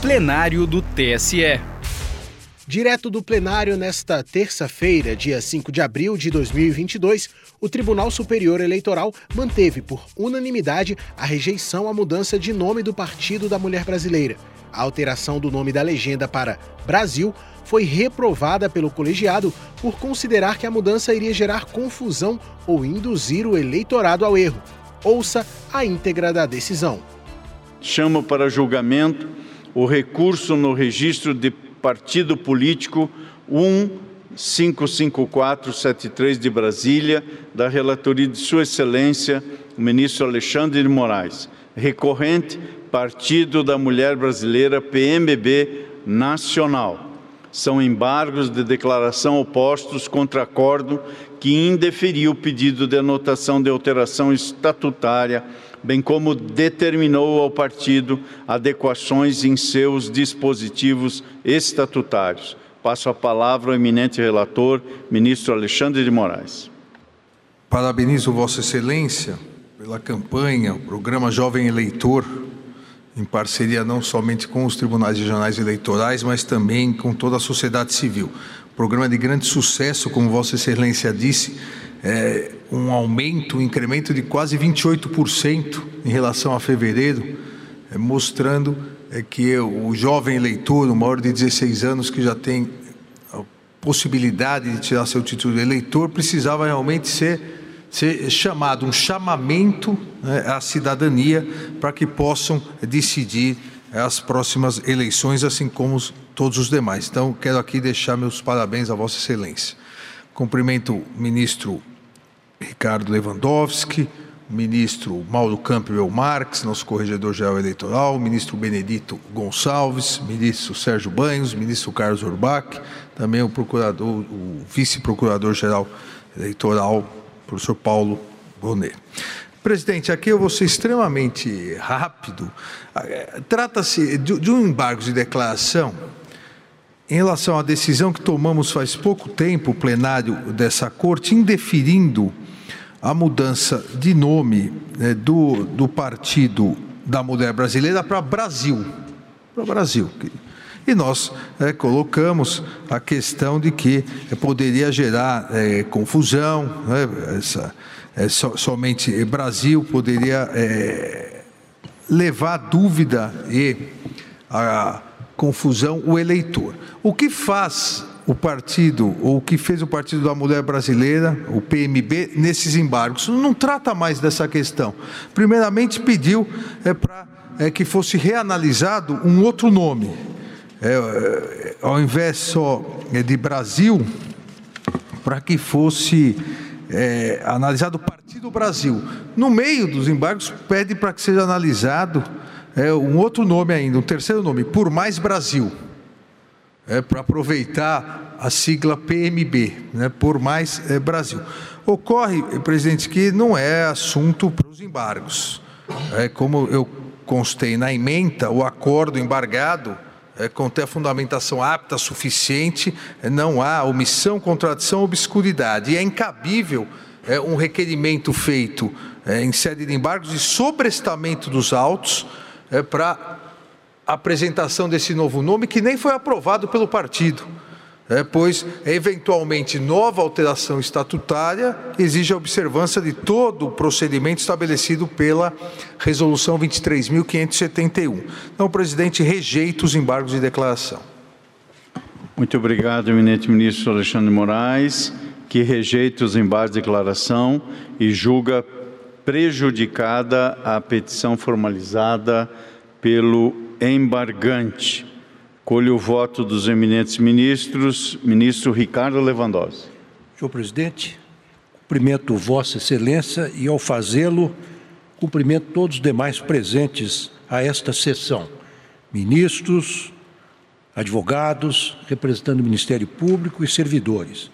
plenário do TSE. Direto do plenário nesta terça-feira, dia 5 de abril de 2022, o Tribunal Superior Eleitoral manteve por unanimidade a rejeição à mudança de nome do Partido da Mulher Brasileira. A alteração do nome da legenda para Brasil foi reprovada pelo colegiado por considerar que a mudança iria gerar confusão ou induzir o eleitorado ao erro. Ouça a íntegra da decisão. Chamo para julgamento o recurso no registro de partido político 155473 de Brasília, da relatoria de Sua Excelência, o ministro Alexandre de Moraes, recorrente Partido da Mulher Brasileira, PMB Nacional. São embargos de declaração opostos contra acordo que indeferiu o pedido de anotação de alteração estatutária bem como determinou ao partido adequações em seus dispositivos estatutários. Passo a palavra ao eminente relator, ministro Alexandre de Moraes. Parabenizo Vossa Excelência pela campanha, o programa Jovem Eleitor, em parceria não somente com os tribunais regionais eleitorais, mas também com toda a sociedade civil. Programa de grande sucesso, como Vossa Excelência disse, é, um aumento, um incremento de quase 28% em relação a fevereiro, é, mostrando é, que o jovem eleitor, o maior de 16 anos, que já tem a possibilidade de tirar seu título de eleitor, precisava realmente ser, ser chamado, um chamamento né, à cidadania para que possam decidir as próximas eleições, assim como os, todos os demais. Então, quero aqui deixar meus parabéns a Vossa Excelência. Cumprimento o ministro Ricardo Lewandowski, o ministro Mauro Campbell Marques, nosso corregedor-geral eleitoral, o ministro Benedito Gonçalves, ministro Sérgio Banhos, ministro Carlos Urbach, também o procurador, o vice-procurador-geral eleitoral, professor Paulo Bonet. Presidente, aqui eu vou ser extremamente rápido. Trata-se de um embargo de declaração em relação à decisão que tomamos faz pouco tempo, o plenário dessa corte, indeferindo a mudança de nome né, do, do Partido da Mulher Brasileira para Brasil. Para Brasil. E nós é, colocamos a questão de que poderia gerar é, confusão, né, essa, é, so, somente Brasil poderia é, levar dúvida e a confusão o eleitor. O que faz o partido, ou o que fez o Partido da Mulher Brasileira, o PMB, nesses embargos? Não trata mais dessa questão. Primeiramente, pediu é, para é, que fosse reanalisado um outro nome. É, é ao invés só é, de Brasil, para que fosse é, analisado o Partido Brasil. No meio dos embargos, pede para que seja analisado um outro nome ainda, um terceiro nome, Por Mais Brasil, para aproveitar a sigla PMB, né, Por Mais Brasil. Ocorre, presidente, que não é assunto para os embargos. É, como eu constei na emenda, o acordo embargado é, contém a fundamentação apta, suficiente, é, não há omissão, contradição, obscuridade. E é incabível é, um requerimento feito é, em sede de embargos de sobrestamento dos autos é, para apresentação desse novo nome, que nem foi aprovado pelo partido. É, pois, eventualmente, nova alteração estatutária exige a observância de todo o procedimento estabelecido pela Resolução 23.571. Então, o presidente rejeita os embargos de declaração. Muito obrigado, eminente ministro Alexandre Moraes, que rejeita os embargos de declaração e julga prejudicada a petição formalizada pelo embargante. Colho o voto dos eminentes ministros. Ministro Ricardo Lewandowski. Senhor presidente, cumprimento Vossa Excelência e, ao fazê-lo, cumprimento todos os demais presentes a esta sessão. Ministros, advogados, representando o Ministério Público e servidores.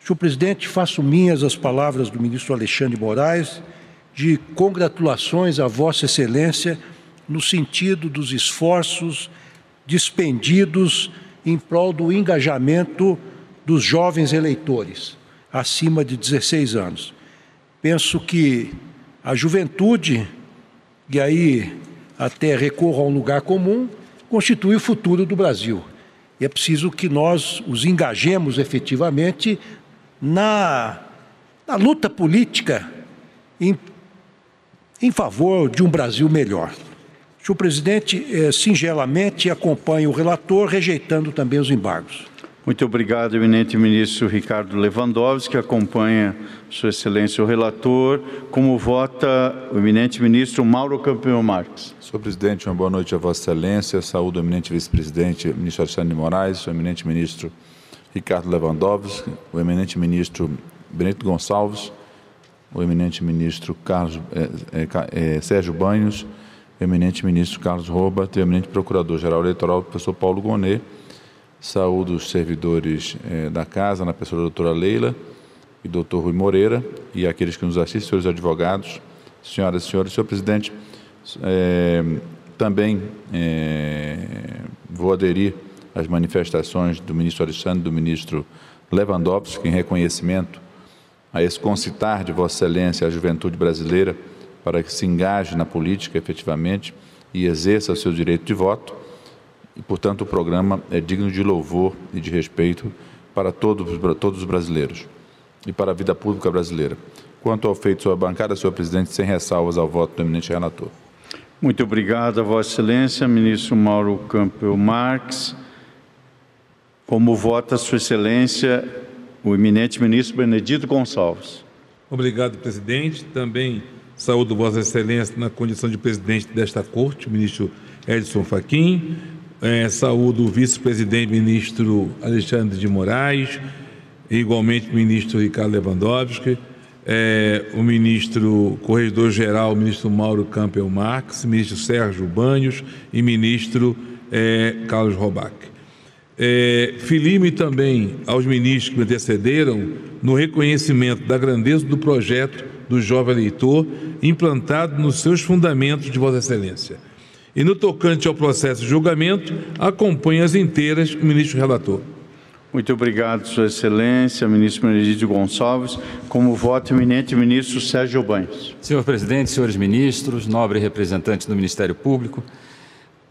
Senhor presidente, faço minhas as palavras do ministro Alexandre Moraes de congratulações a Vossa Excelência no sentido dos esforços dispendidos em prol do engajamento dos jovens eleitores acima de 16 anos. Penso que a juventude, e aí até recorro a um lugar comum, constitui o futuro do Brasil. E é preciso que nós os engajemos efetivamente na, na luta política em, em favor de um Brasil melhor. Senhor presidente, eh, singelamente acompanho o relator, rejeitando também os embargos. Muito obrigado, eminente ministro Ricardo Lewandowski, que acompanha Sua Excelência o relator. Como vota o eminente ministro Mauro Campeão Marques? Senhor presidente, uma boa noite a Vossa Excelência. Saúde o eminente vice-presidente, ministro Alexandre de Moraes, o eminente ministro Ricardo Lewandowski, o eminente ministro Benito Gonçalves, o eminente ministro Carlos é, é, é, Sérgio Banhos, o eminente ministro Carlos Roba, o eminente procurador-geral eleitoral, professor Paulo Gonet, Saúdo os servidores eh, da casa, na pessoa da doutora Leila e doutor Rui Moreira, e aqueles que nos assistem, senhores advogados, senhoras e senhores. Senhor presidente, eh, também eh, vou aderir às manifestações do ministro Alexandre, do ministro Lewandowski, em reconhecimento a esse concitar de Vossa Excelência a juventude brasileira para que se engaje na política efetivamente e exerça o seu direito de voto e, portanto, o programa é digno de louvor e de respeito para todos, todos os brasileiros e para a vida pública brasileira. Quanto ao feito sobre a bancada, senhor presidente, sem ressalvas ao voto do eminente relator. Muito obrigado Vossa Excelência, ministro Mauro Campbell Marques. Como vota Sua Excelência o eminente ministro Benedito Gonçalves. Obrigado, presidente. Também saúdo Vossa Excelência na condição de presidente desta corte, o ministro Edson Fachin. É, saúdo o vice-presidente ministro Alexandre de Moraes, igualmente o ministro Ricardo Lewandowski, é, o ministro corregedor-geral, ministro Mauro Campbell Marques, ministro Sérgio Banhos e ministro é, Carlos Robac. É, Filime também aos ministros que me antecederam no reconhecimento da grandeza do projeto do jovem eleitor implantado nos seus fundamentos de Vossa Excelência e no tocante ao processo de julgamento, acompanha as inteiras o ministro relator. Muito obrigado, Sua Excelência, ministro Benedito Gonçalves. Como voto eminente, ministro Sérgio Banhos. Senhor presidente, senhores ministros, nobre representante do Ministério Público,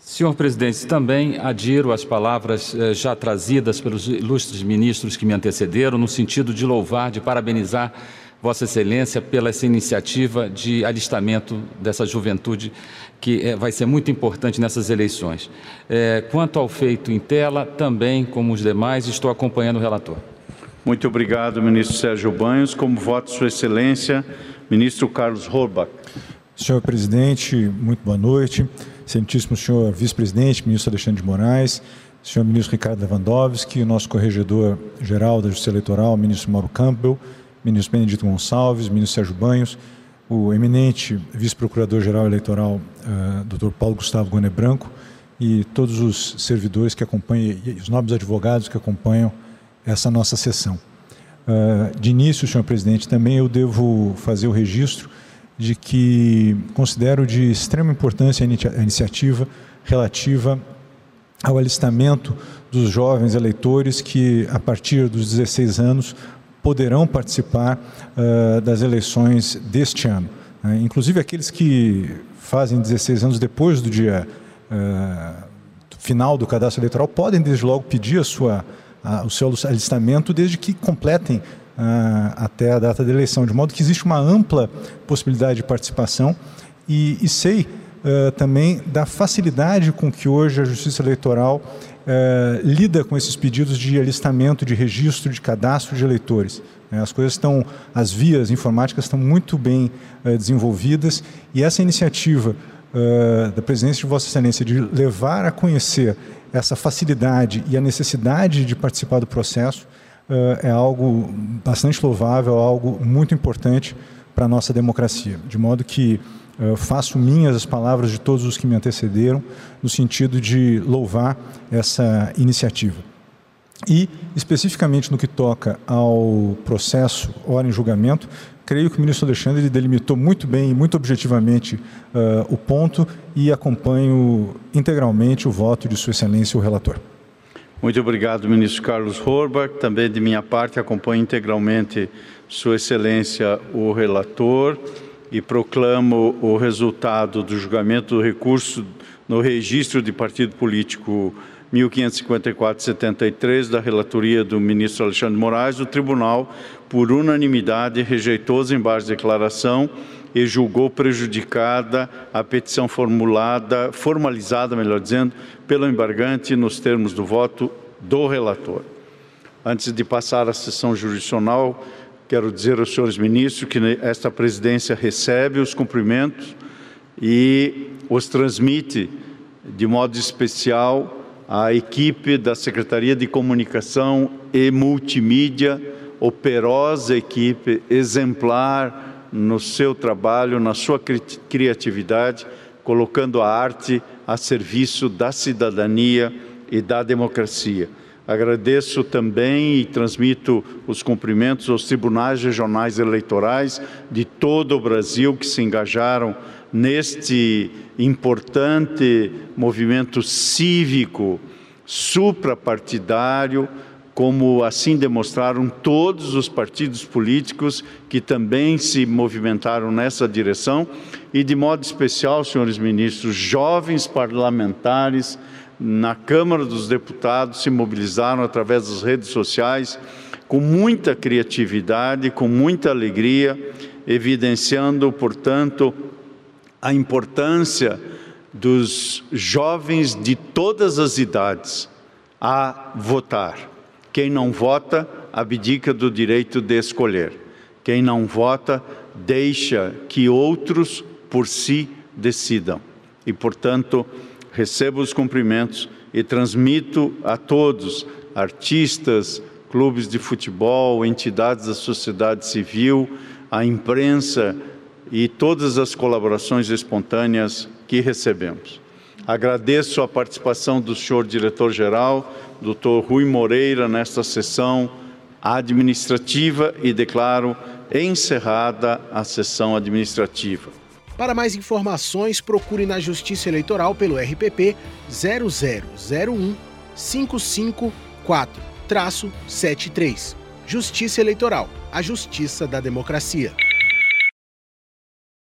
senhor presidente, também adiro às palavras eh, já trazidas pelos ilustres ministros que me antecederam, no sentido de louvar, de parabenizar Vossa Excelência pela essa iniciativa de alistamento dessa juventude que é, vai ser muito importante nessas eleições. É, quanto ao feito em tela, também, como os demais, estou acompanhando o relator. Muito obrigado, ministro Sérgio Banhos. Como voto, Sua Excelência, ministro Carlos Horbach. Senhor presidente, muito boa noite. Excelentíssimo senhor vice-presidente, ministro Alexandre de Moraes, senhor ministro Ricardo Lewandowski, nosso corregedor-geral da Justiça Eleitoral, ministro Mauro Campbell, ministro Benedito Gonçalves, ministro Sérgio Banhos, o eminente vice-procurador-geral eleitoral, uh, eh, Dr. Paulo Gustavo Goné Branco, e todos os servidores que acompanham, e os nobres advogados que acompanham essa nossa sessão. Uh, de início, senhor presidente, também eu devo fazer o registro de que considero de extrema importância a iniciativa relativa ao alistamento dos jovens eleitores que, a partir dos 16 anos, poderão participar uh, das eleições deste ano. Uh, inclusive aqueles que fazem 16 anos depois do dia uh, final do cadastro eleitoral podem desde logo pedir a sua, o seu alistamento desde que completem até a data da eleição, de modo que existe uma ampla possibilidade de participação e, e sei também da facilidade com que hoje a Justiça Eleitoral eh, lida com esses pedidos de alistamento, de registro, de cadastro de eleitores. Né? As coisas estão, as vias informáticas estão muito bem eh, desenvolvidas e essa iniciativa eh, da presidência de Vossa Excelência de levar a conhecer essa facilidade e a necessidade de participar do processo é algo bastante louvável, algo muito importante para a nossa democracia. De modo que faço minhas as palavras de todos os que me antecederam, no sentido de louvar essa iniciativa. E, especificamente no que toca ao processo, hora em julgamento, creio que o ministro Alexandre delimitou muito bem e muito objetivamente uh, o ponto e acompanho integralmente o voto de Sua Excelência, o relator. Muito obrigado, ministro Carlos Horbach. Também de minha parte, acompanho integralmente Sua Excelência, o relator e proclamo o resultado do julgamento do recurso no registro de partido político 1554-73 da relatoria do ministro Alexandre Moraes, o tribunal, por unanimidade, rejeitou os embargos de declaração e julgou prejudicada a petição formulada, formalizada, melhor dizendo, pelo embargante nos termos do voto do relator. Antes de passar à sessão jurisdicional, quero dizer aos senhores ministros que esta presidência recebe os cumprimentos e os transmite de modo especial à equipe da Secretaria de Comunicação e Multimídia, operosa equipe, exemplar no seu trabalho, na sua criatividade, colocando a arte a serviço da cidadania e da democracia. Agradeço também e transmito os cumprimentos aos tribunais regionais eleitorais de todo o Brasil que se engajaram neste importante movimento cívico suprapartidário, como assim demonstraram todos os partidos políticos que também se movimentaram nessa direção, e de modo especial, senhores ministros, jovens parlamentares na Câmara dos Deputados se mobilizaram através das redes sociais com muita criatividade, com muita alegria, evidenciando, portanto, a importância dos jovens de todas as idades a votar. Quem não vota abdica do direito de escolher. Quem não vota deixa que outros por si decidam. E, portanto, recebo os cumprimentos e transmito a todos, artistas, clubes de futebol, entidades da sociedade civil, a imprensa e todas as colaborações espontâneas que recebemos. Agradeço a participação do senhor diretor-geral, doutor Rui Moreira, nesta sessão administrativa e declaro encerrada a sessão administrativa. Para mais informações, procure na Justiça Eleitoral pelo RPP 0001 554-73. Justiça Eleitoral, a justiça da democracia.